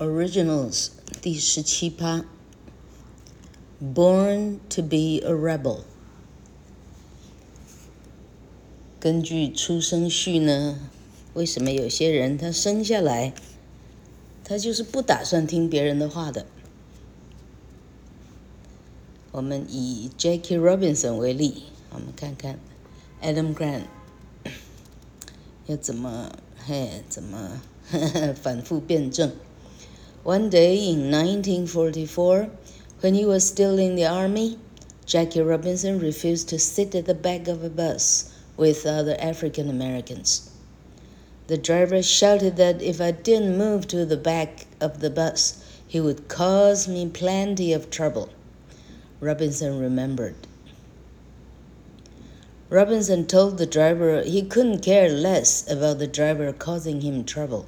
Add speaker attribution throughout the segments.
Speaker 1: Originals 第十七趴。Born to be a rebel。根据出生序呢，为什么有些人他生下来，他就是不打算听别人的话的？我们以 Jackie Robinson 为例，我们看看 Adam Grant 要怎么嘿怎么呵 呵反复辩证。One day in 1944, when he was still in the army, Jackie Robinson refused to sit at the back of a bus with other African Americans. The driver shouted that if I didn't move to the back of the bus, he would cause me plenty of trouble. Robinson remembered. Robinson told the driver he couldn't care less about the driver causing him trouble.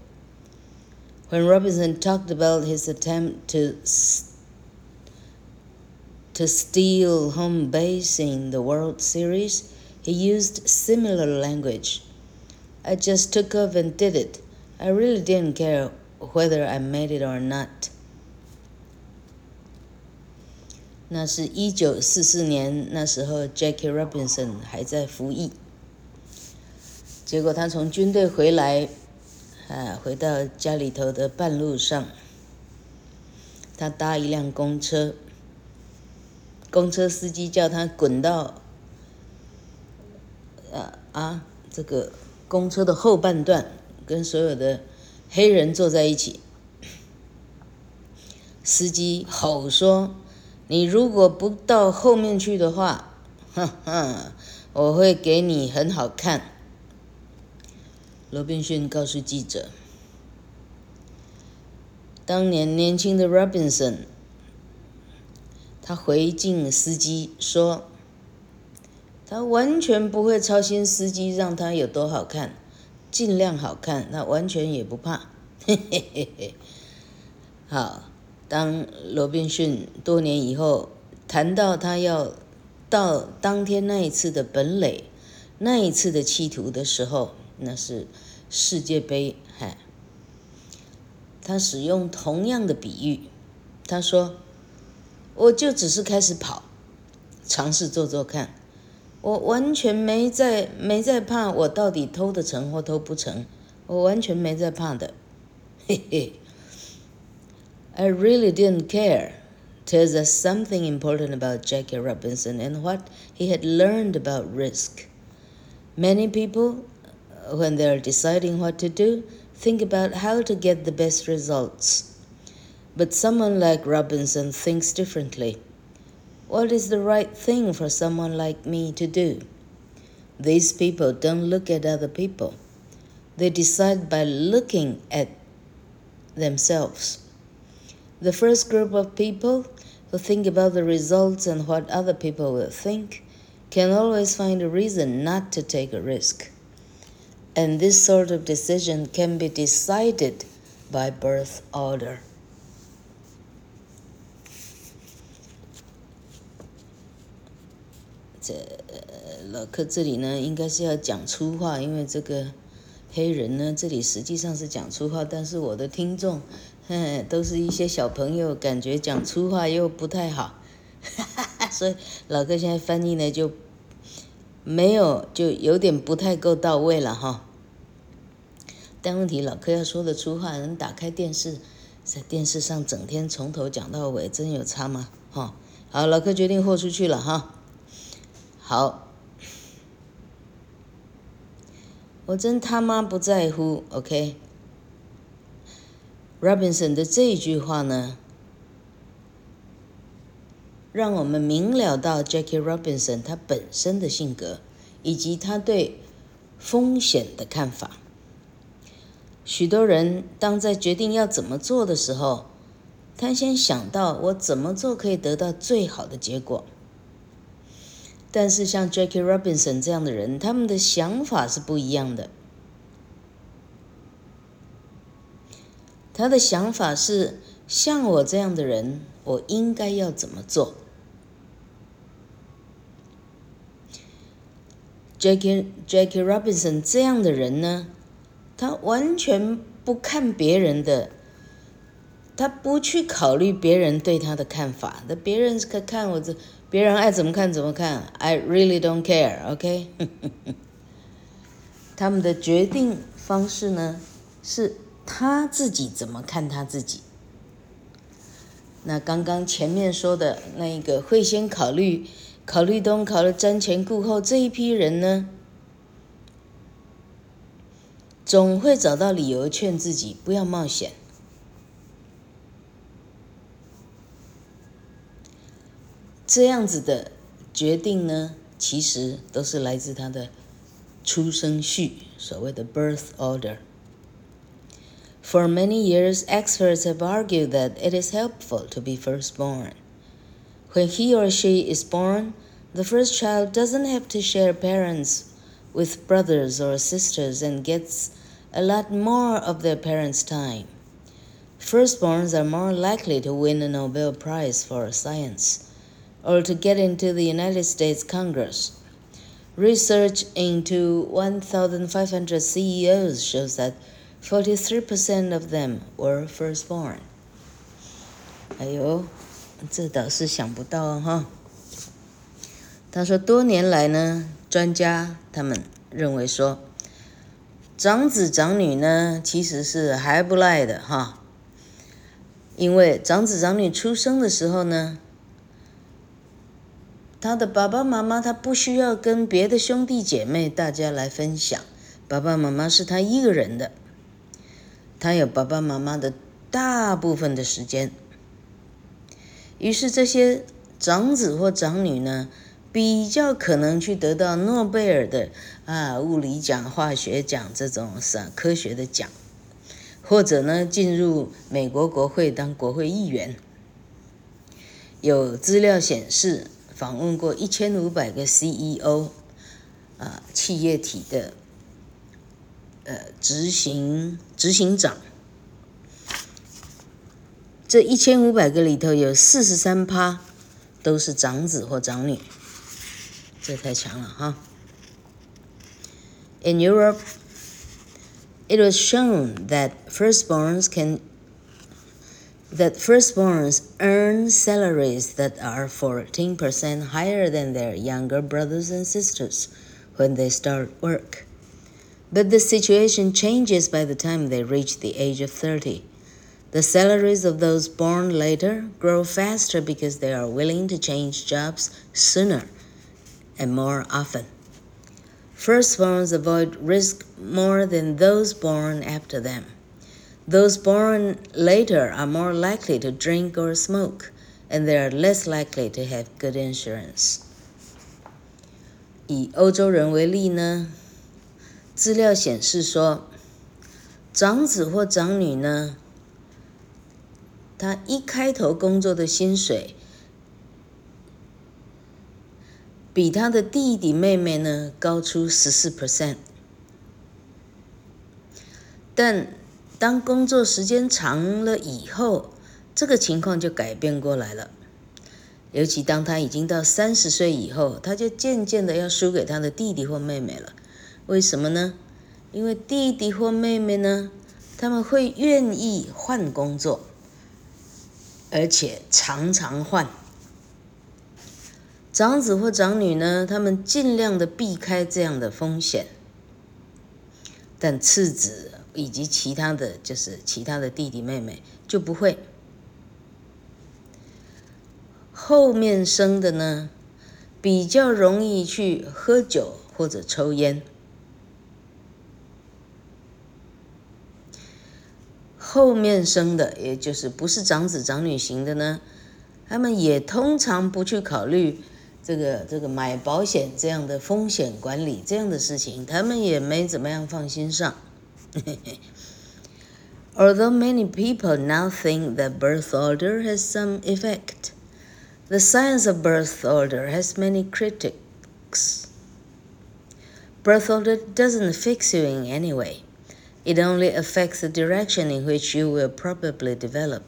Speaker 1: When Robinson talked about his attempt to to steal home base in the World Series, he used similar language. I just took off and did it. I really didn't care whether I made it or not. 那是一九四四年，那时候 Jackie Robinson 还在服役。结果他从军队回来， 啊，回到家里头的半路上，他搭一辆公车，公车司机叫他滚到，啊啊，这个公车的后半段，跟所有的黑人坐在一起。司机吼说。你如果不到后面去的话，哼哼，我会给你很好看。罗宾逊告诉记者，当年年轻的 Robinson，他回敬司机说，他完全不会操心司机让他有多好看，尽量好看，他完全也不怕。嘿嘿嘿嘿，好。当罗宾逊多年以后谈到他要到当天那一次的本垒，那一次的企图的时候，那是世界杯，嗨，他使用同样的比喻，他说：“我就只是开始跑，尝试做做看，我完全没在没在怕，我到底偷得成或偷不成，我完全没在怕的，嘿嘿。” I really didn't care tells us something important about Jackie Robinson and what he had learned about risk. Many people, when they are deciding what to do, think about how to get the best results. But someone like Robinson thinks differently. What is the right thing for someone like me to do? These people don't look at other people. They decide by looking at themselves. The first group of people who think about the results and what other people will think can always find a reason not to take a risk. And this sort of decision can be decided by birth order. 这老柯这里呢，应该是要讲粗话，因为这个黑人呢，这里实际上是讲粗话，但是我的听众。嗯，都是一些小朋友，感觉讲粗话又不太好，哈哈哈，所以老哥现在翻译呢就没有，就有点不太够到位了哈。但问题老哥要说的粗话，能打开电视，在电视上整天从头讲到尾，真有差吗？哈，好，老哥决定豁出去了哈。好，我真他妈不在乎，OK。Robinson 的这一句话呢，让我们明了到 Jackie Robinson 他本身的性格，以及他对风险的看法。许多人当在决定要怎么做的时候，他先想到我怎么做可以得到最好的结果。但是像 Jackie Robinson 这样的人，他们的想法是不一样的。他的想法是，像我这样的人，我应该要怎么做？Jackie Jackie Robinson 这样的人呢，他完全不看别人的他不去考虑别人对他的看法，那别人可看我这，别人爱怎么看怎么看，I really don't care，OK？他们的决定方式呢，是他自己怎么看他自己。那刚刚前面说的那一个会先考虑、考虑东、考虑瞻前顾后这一批人呢，总会找到理由劝自己不要冒险。这样子的决定呢，其实都是来自他的出生序，所谓的 birth order。For many years, experts have argued that it is helpful to be firstborn. When he or she is born, the first child doesn't have to share parents with brothers or sisters and gets a lot more of their parents' time. Firstborns are more likely to win a Nobel Prize for science or to get into the United States Congress. Research into 1,500 CEOs shows that 43% of them were firstborn。哎呦，这倒是想不到哈。 他说，多年来呢，专家他们认为说，长子长女呢其实是还不赖的哈。因为长子长女出生的时候呢，他的爸爸妈妈他不需要跟别的兄弟姐妹大家来分享，爸爸妈妈是他一个人的。他有爸爸妈妈的大部分的时间，于是这些长子或长女呢，比较可能去得到诺贝尔的啊物理奖、化学奖这种是科学的奖，或者呢进入美国国会当国会议员。有资料显示，访问过一千五百个 CEO 啊企业体的。呃，执行执行长，这一千五百个里头有四十三趴都是长子或长女，这太强了哈。In Europe, it was shown that firstborns can that firstborns earn salaries that are fourteen percent higher than their younger brothers and sisters when they start work. But the situation changes by the time they reach the age of 30. The salaries of those born later grow faster because they are willing to change jobs sooner and more often. Firstborns avoid risk more than those born after them. Those born later are more likely to drink or smoke, and they are less likely to have good insurance. 以欧洲人为例呢？资料显示说，长子或长女呢，他一开头工作的薪水 比他的弟弟妹妹呢高出十四 percent，但当工作时间长了以后，这个情况就改变过来了。尤其当他已经到三十岁以后，他就渐渐的要输给他的弟弟或妹妹了。为什么呢？因为弟弟或妹妹呢，他们会愿意换工作，而且常常换。长子或长女呢，他们尽量的避开这样的风险，但次子以及其他的就是其他的弟弟妹妹就不会。后面生的呢，比较容易去喝酒或者抽烟。后面生的，也就是不是长子长女型的呢，他们也通常不去考虑这个这个买保险这样的风险管理这样的事情，他们也没怎么样放心上。 Although many people now think that birth order has some effect, the science of birth order has many critics. Birth order doesn't fix you in any way. It only affects the direction in which you will probably develop.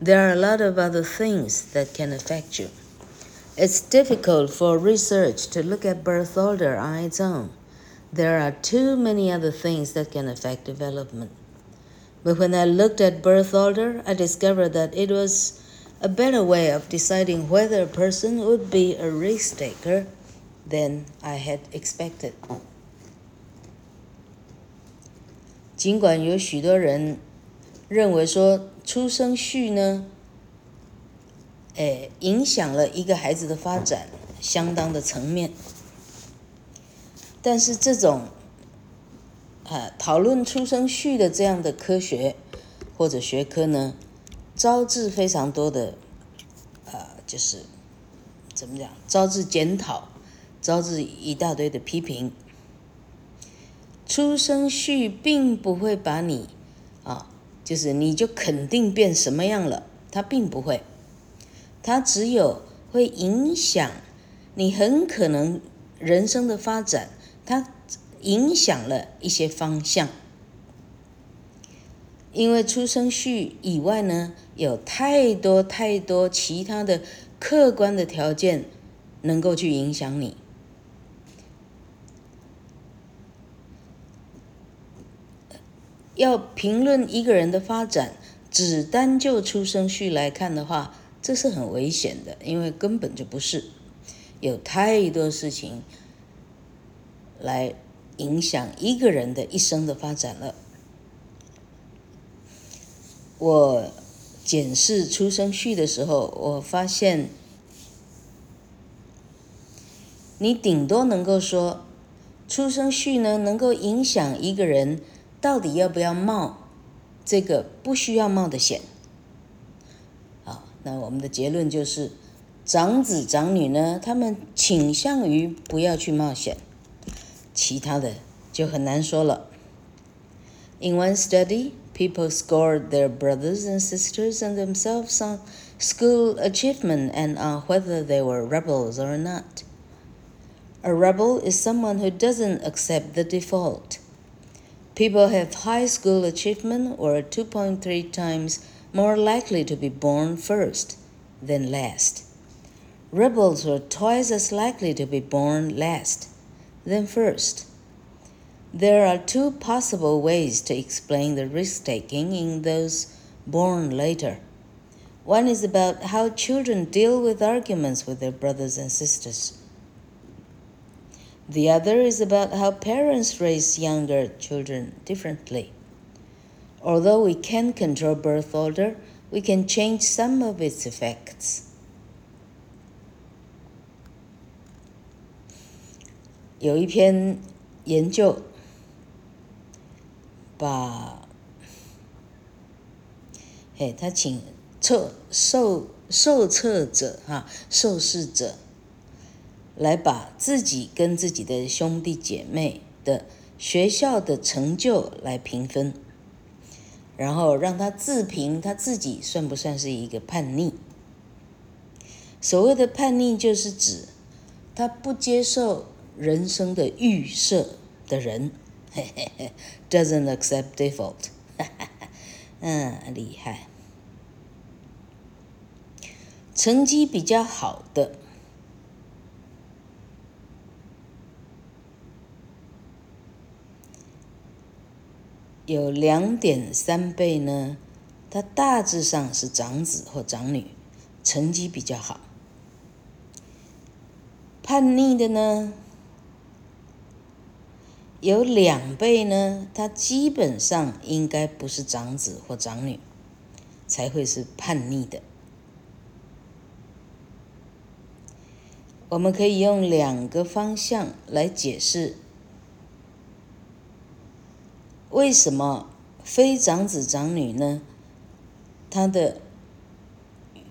Speaker 1: There are a lot of other things that can affect you. It's difficult for research to look at birth order on its own. There are too many other things that can affect development. But when I looked at birth order, I discovered that it was a better way of deciding whether a person would be a risk taker than I had expected. 尽管有许多人认为说出生序呢， 诶，影响了一个孩子的发展相当的层面，但是这种。啊，讨论出生序的这样的科学或者学科呢，招致非常多的，呃，就是怎么讲，招致检讨，招致一大堆的批评。出生序并不会把你，啊，就是你就肯定变什么样了，它并不会，它只有会影响你很可能人生的发展，它。影响了一些方向，因为出生序以外呢，有太多太多其他的客观的条件能够去影响你。要评论一个人的发展，只单就出生序来看的话，这是很危险的，因为根本就不是，有太多事情来。影响一个人的一生的发展了。我检视出生序的时候，我发现，你顶多能够说，出生序呢能够影响一个人到底要不要冒这个不需要冒的险。好，那我们的结论就是，长子长女呢，他们倾向于不要去冒险。其他的就很难说了。In one study, people scored their brothers and sisters and themselves on school achievement and on whether they were rebels or not. A rebel is someone who doesn't accept the default. People have high school achievement or 2.3 times more likely to be born first than last. Rebels were twice as likely to be born last. than first, there are two possible ways to explain the risk taking in those born later. One is about how children deal with arguments with their brothers and sisters. The other is about how parents raise younger children differently. Although we can control birth order, we can change some of its effects. 有一篇研究，把，嘿，他请测受受测者哈受试者，来把自己跟自己的兄弟姐妹的学校的成就来评分，然后让他自评他自己算不算是一个叛逆。所谓的叛逆，就是指他不接受。人生的预设的人，嘿嘿嘿，doesn't accept default，哈哈哈，嗯，厉害。成绩比较好的，有两点三倍呢，他大致上是长子或长女，成绩比较好。叛逆的呢？有两倍呢，他基本上应该不是长子或长女，才会是叛逆的。我们可以用两个方向来解释，为什么非长子长女呢？他的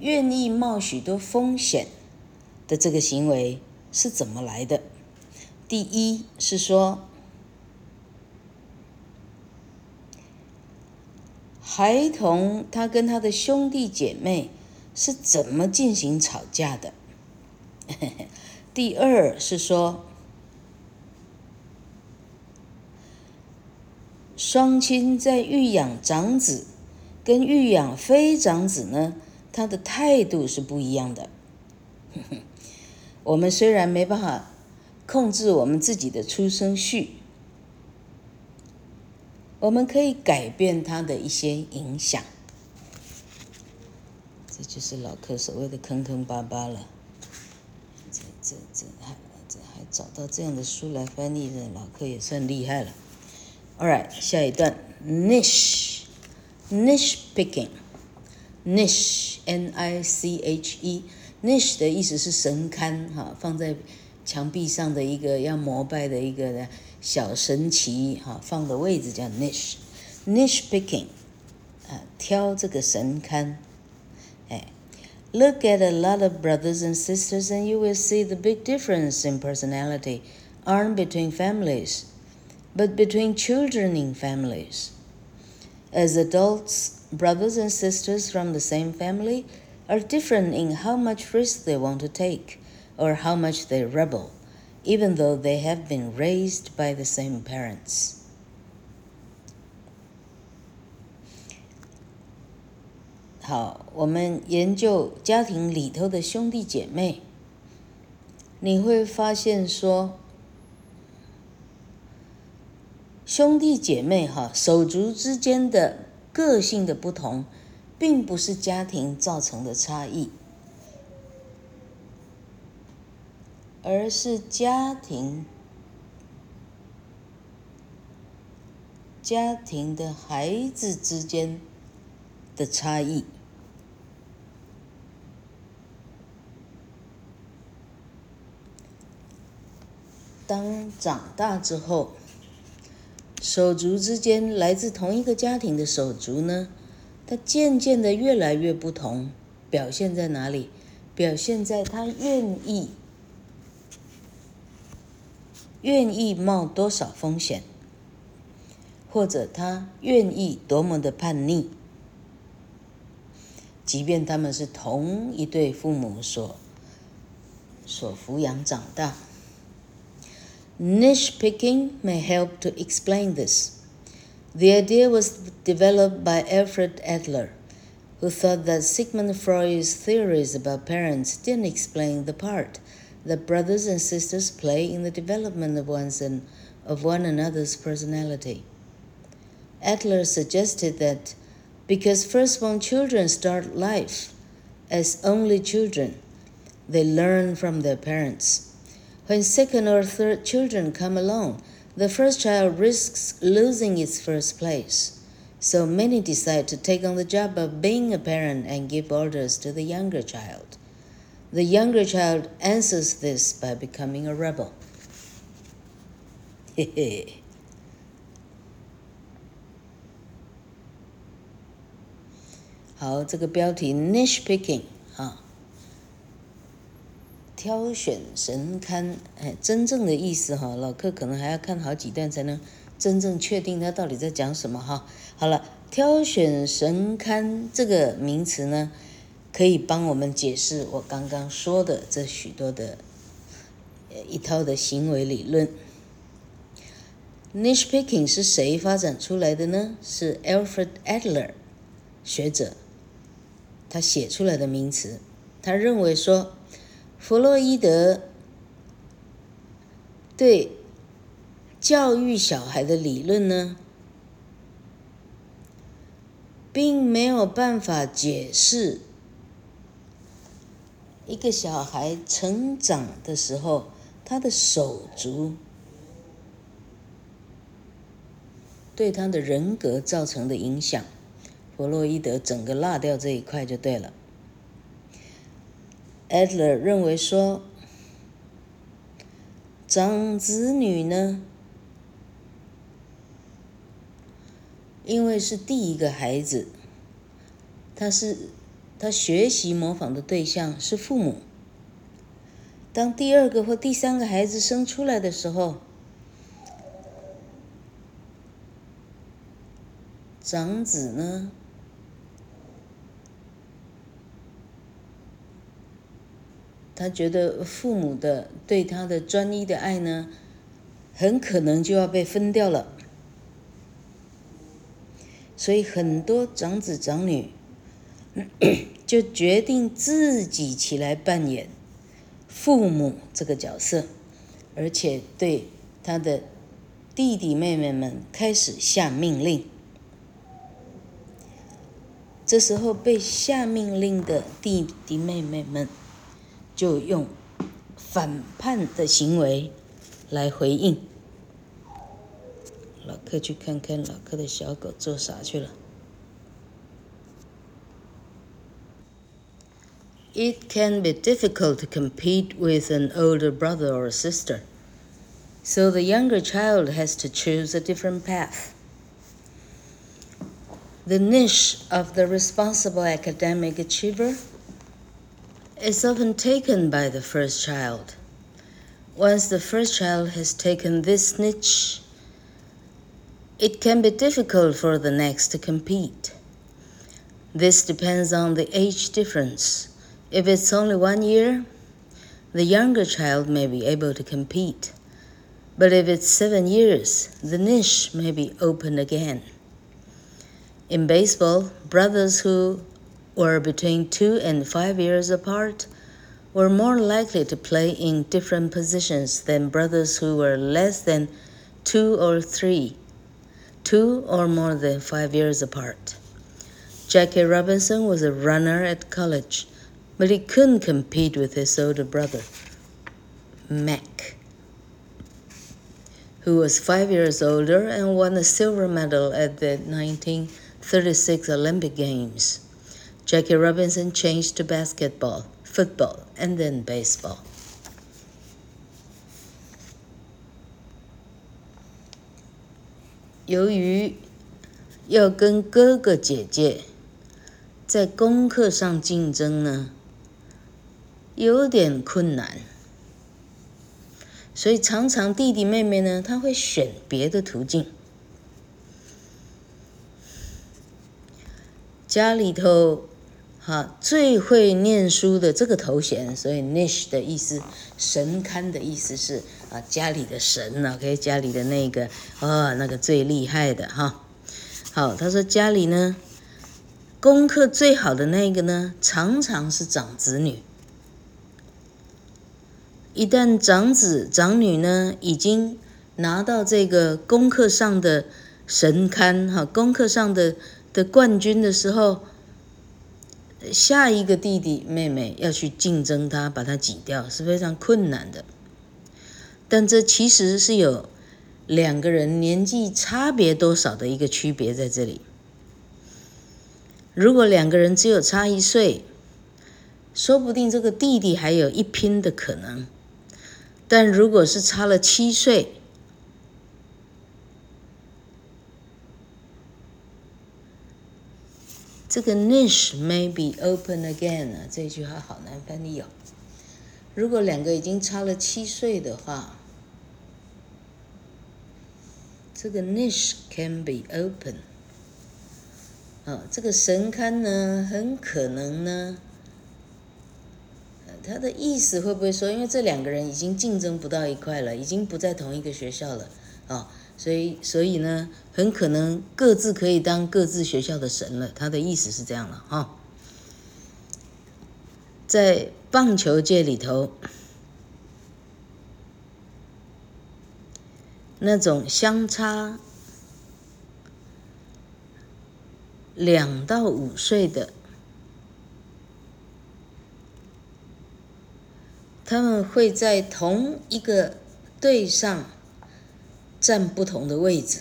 Speaker 1: 愿意冒许多风险的这个行为是怎么来的？第一是说。孩童他跟他的兄弟姐妹是怎么进行吵架的？第二是说，双亲在育养长子跟育养非长子呢，他的态度是不一样的。我们虽然没办法控制我们自己的出生序。我们可以改变他的一些影响。这就是老客所谓的坑坑巴巴了。这这这还这还找到这样的书来翻译的，老客也算厉害了。All right，下一段，niche，niche picking，niche，N-I-C-H-E，niche 的意思是神龛哈，放在墙壁上的一个要膜拜的一个小神奇哈，放的位置叫 niche，niche picking，啊，挑这个神龛。哎，look at a lot of brothers and sisters and you will see the big difference in personality aren't between families. but between children in families. As adults, brothers and sisters from the same family are different in how much risk they want to take or how much they rebel, even though they have been raised by the same parents. 兄弟姐妹哈，手足之间的个性的不同，并不是家庭造成的差异，而是家庭家庭的孩子之间的差异。当长大之后。手足之间来自同一个家庭的手足呢，他渐渐的越来越不同，表现在哪里？表现在他愿意愿意冒多少风险，或者他愿意多么的叛逆，即便他们是同一对父母所所抚养长大。Niche picking may help to explain this. The idea was developed by Alfred Adler, who thought that Sigmund Freud's theories about parents didn't explain the part that brothers and sisters play in the development of one's and of one another's personality. Adler suggested that because firstborn children start life as only children, they learn from their parents. When second or third children come along, the first child risks losing its first place. So many decide to take on the job of being a parent and give orders to the younger child. The younger child answers this by becoming a rebel. 嘿挑选神龛，哎，真正的意思哈，老客可能还要看好几段才能真正确定他到底在讲什么哈。好了，挑选神龛这个名词呢，可以帮我们解释我刚刚说的这许多的一套的行为理论。Niche picking 是谁发展出来的呢？是 Alfred Adler 学者，他写出来的名词，他认为说。弗洛伊德对教育小孩的理论呢，并没有办法解释一个小孩成长的时候，他的手足对他的人格造成的影响。弗洛伊德整个落掉这一块就对了。Adler 认为说，长子女呢，因为是第一个孩子，他是他学习模仿的对象是父母。当第二个或第三个孩子生出来的时候，长子呢，他觉得父母的对他的专一的爱呢，很可能就要被分掉了，所以很多长子长女 就决定自己起来扮演父母这个角色，而且对他的弟弟妹妹们开始下命令。这时候被下命令的弟弟妹妹们就用反叛的行为来回应。老克去看看老克的小狗做啥去了。It can be difficult to compete with an older brother or sister, so the younger child has to choose a different path. The niche of the responsible academic achiever is often taken by the first child. Once the first child has taken this niche, it can be difficult for the next to compete. This depends on the age difference. If it's only one year, the younger child may be able to compete. But if it's seven years, the niche may be opened again. In baseball, brothers who were between two and five years apart were more likely to play in different positions than brothers who were less than two or three, two or more than five years apart. Jackie Robinson was a runner at college, but he couldn't compete with his older brother, Mac, who was five years older and won a silver medal at the 1936 Olympic Games. Jackie Robinson changed to basketball, football, and then baseball. 由于要跟哥哥姐姐在功课上竞争呢，有点困难，所以常常弟弟妹妹呢，他会选别的途径。家里头，哈最会念书的这个头衔，所以 nish 的意思，神龛的意思是啊家里的神呢，OK 家里的那个哦那个最厉害的哈。好，他说家里呢，功课最好的那个呢，常常是长子女。一旦长子长女呢，已经拿到这个功课上的神龛哈，功课上的。的冠军的时候，下一个弟弟妹妹要去竞争他，把他挤掉是非常困难的。但这其实是有两个人年纪差别多少的一个区别在这里。如果两个人只有差一岁，说不定这个弟弟还有一拼的可能。但如果是差了七岁，这个 niche may be open again 啊，这句话好难翻译哦。如果两个已经差了七岁的话，这个 niche can be open。啊，这个神龛呢，很可能呢，他的意思会不会说，因为这两个人已经竞争不到一块了，已经不在同一个学校了啊？所以，所以呢，很可能各自可以当各自学校的神了。他的意思是这样了哈。在棒球界里头，那种相差两到五岁的，他们会在同一个队上。占不同的位置，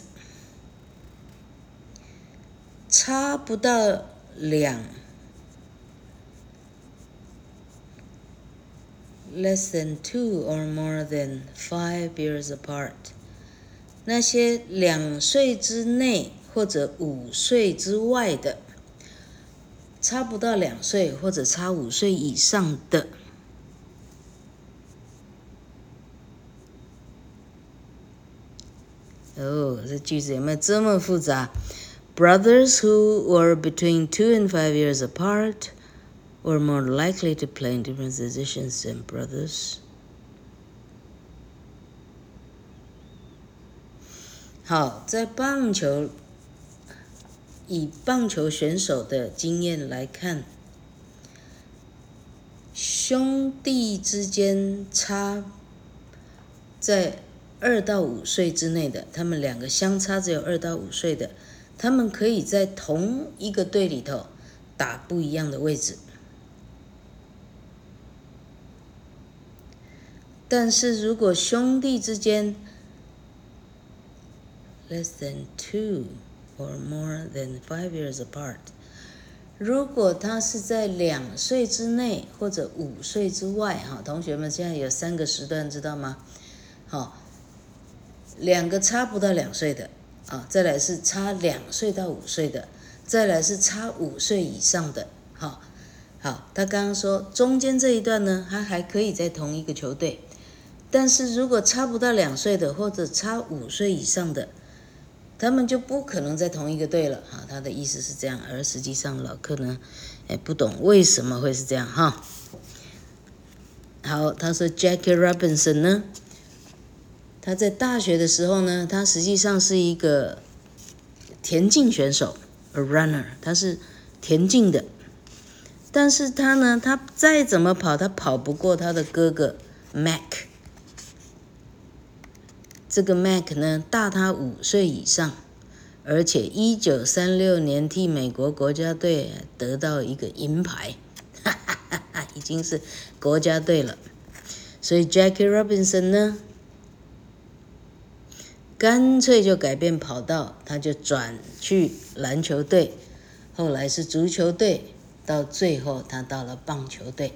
Speaker 1: 差不到两，less than two or more than five years apart。那些两岁之内或者五岁之外的，差不到两岁或者差五岁以上的。哦，这句子有没有这么复杂？Brothers who were between two and five years apart were more likely to play in different positions than brothers。好，在棒球，以棒球选手的经验来看，兄弟之间差在。 二到五岁之内的，他们两个相差只有二到五岁的，他们可以在同一个队里头打不一样的位置。但是如果兄弟之间 less than two or more than five years apart，如果他是在两岁之内或者五岁之外，哈，同学们现在有三个时段，知道吗？好，两个差不到两岁的，啊，再来是差两岁到五岁的，再来是差五岁以上的，好，好，他刚刚说中间这一段呢，他还可以在同一个球队。但是如果差不到两岁的，或者差五岁以上的，他们就不可能在同一个队了。哈，他的意思是这样，而实际上老克呢，哎，不懂为什么会是这样哈。好，他说 Jackie Robinson 呢，他在大学的时候呢，他实际上是一个田径选手，a runner，他是田径的。但是他呢，他再怎么跑，他跑不过他的哥哥 Mac。这个 Mac 呢，大他五岁以上，而且一九三六年替美国国家队得到一个银牌，哈哈哈哈，已经是国家队了。所以 Jackie Robinson 呢，干脆就改变跑道，他就转去篮球队，后来是足球队，到最后他到了棒球队。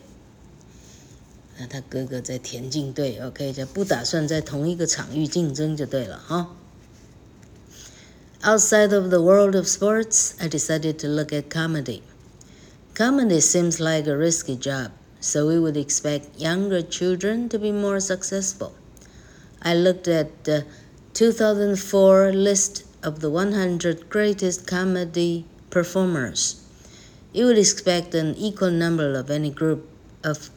Speaker 1: 那他哥哥在田径队，OK，就不打算在同一个场域竞争就对了哈。Outside of the world of sports, I decided to look at comedy. Comedy seems like a risky job, so we would expect younger children to be more successful. I looked at the 2004 list of the 100 greatest comedy performers. You would expect an equal number of any group of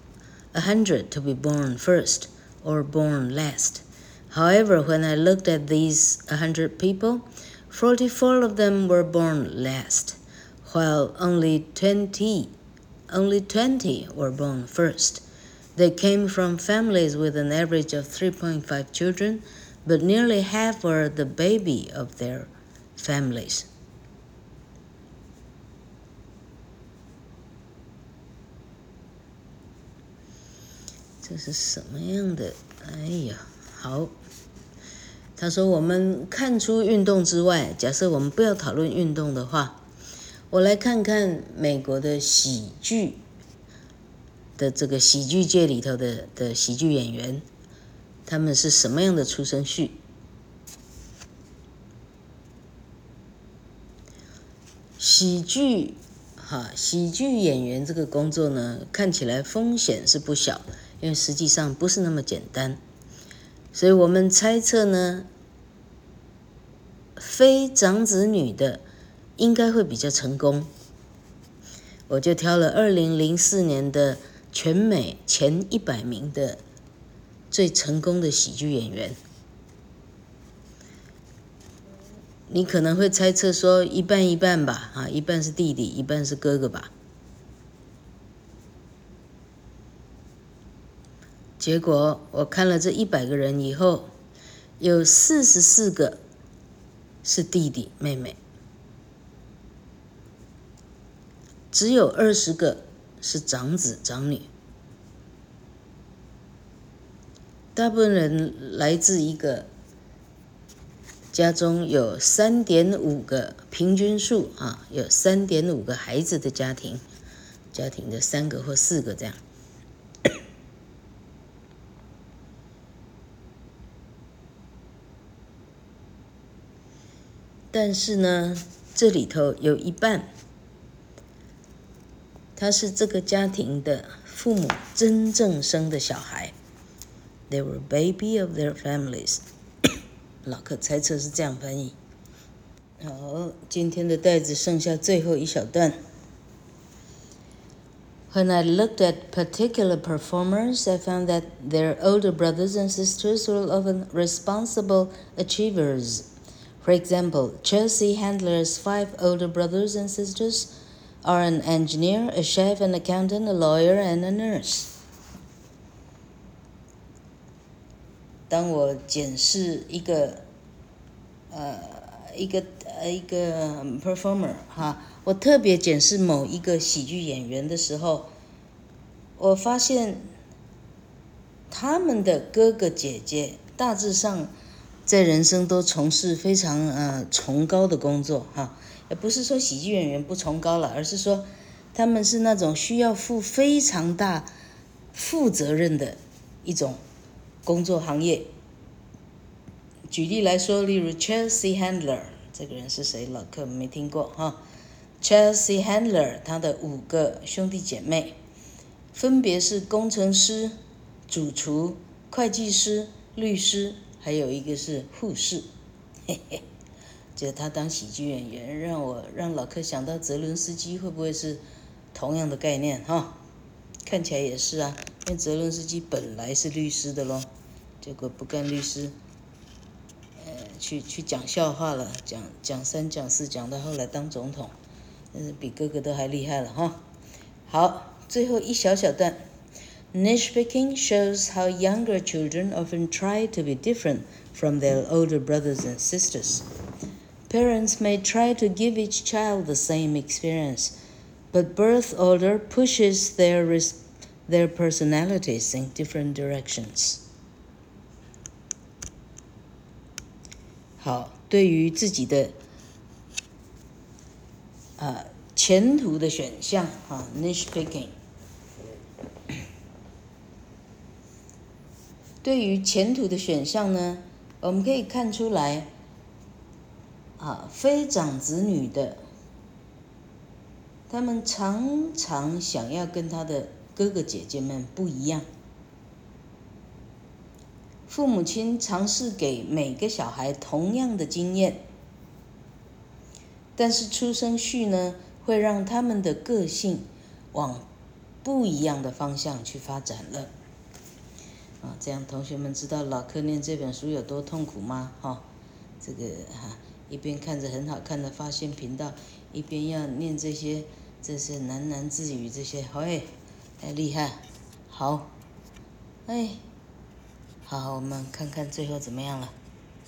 Speaker 1: a hundred to be born first or born last. However, when I looked at these a hundred people, 44 of them were born last, while only 20, only 20 were born first. They came from families with an average of 3.5 children, but nearly half were the baby of their families. 这是什么样的？哎呀，好。他说：“我们看出运动之外，假设我们不要讨论运动的话，我来看看美国的喜剧的这个喜剧界里头的的喜剧演员，他们是什么样的出生序？喜剧，哈，喜剧演员这个工作呢，看起来风险是不小。”因为实际上不是那么简单，所以我们猜测呢，非长子女的应该会比较成功。我就挑了二零零四年的全美前一百名的最成功的喜剧演员。你可能会猜测说一半一半吧，啊，一半是弟弟，一半是哥哥吧。结果我看了这一百个人以后，有四十四个是弟弟妹妹，只有二十个是长子长女。大部分人来自一个家中有三点五个平均数啊，有三点五个孩子的家庭，家庭的三个或四个这样。但是呢，这里头有一半，他是这个家庭的父母真正生的小孩 ，They were baby of their families。老克猜测是这样翻译。好，今天的带子剩下最后一小段。When I looked at particular performers, I found that their older brothers and sisters were often responsible achievers. For example, Chelsea Handler's five older brothers and sisters are an engineer, a chef, an accountant, a lawyer, and a nurse. 当我检视一个，呃，一个呃一个 performer 哈，我特别检视某一个喜剧演员的时候，我发现他们的哥哥姐姐大致上在人生都从事非常呃崇高的工作哈，也不是说喜剧演员不崇高了，而是说他们是那种需要负非常大负责任的一种。工作行业，举例来说，例如 Chelsea Handler 这个人是谁？老客没听过哈。Chelsea Handler 他的五个兄弟姐妹，分别是工程师、主厨、会计师、律师，还有一个是护士。嘿嘿，就他当喜剧演员，让我让老客想到泽伦斯基会不会是同样的概念哈？看起来也是啊。因为泽伦斯基本来是律师的咯，结果不干律师，呃，去去讲笑话了，讲讲三讲四，讲到后来当总统，嗯，比哥哥都还厉害了哈。好，最后一小小段，Nitpicking shows how younger children often try to be different from their older brothers and sisters. Parents may try to give each child the same experience, but birth order pushes their Their personalities in different directions。好，对于自己的啊前途的选项啊，niche picking。对于前途的选项呢，我们可以看出来啊，非长子女的，他们常常想要跟他的。哥哥姐姐们不一样，父母亲尝试给每个小孩同样的经验，但是出生序呢，会让他们的个性往不一样的方向去发展了。啊，这样同学们知道老柯念这本书有多痛苦吗？哈，这个哈，一边看着很好看的发现频道，一边要念这些这些喃喃自语这些，哎。厉害，好，哎，好，我们看看最后怎么样了。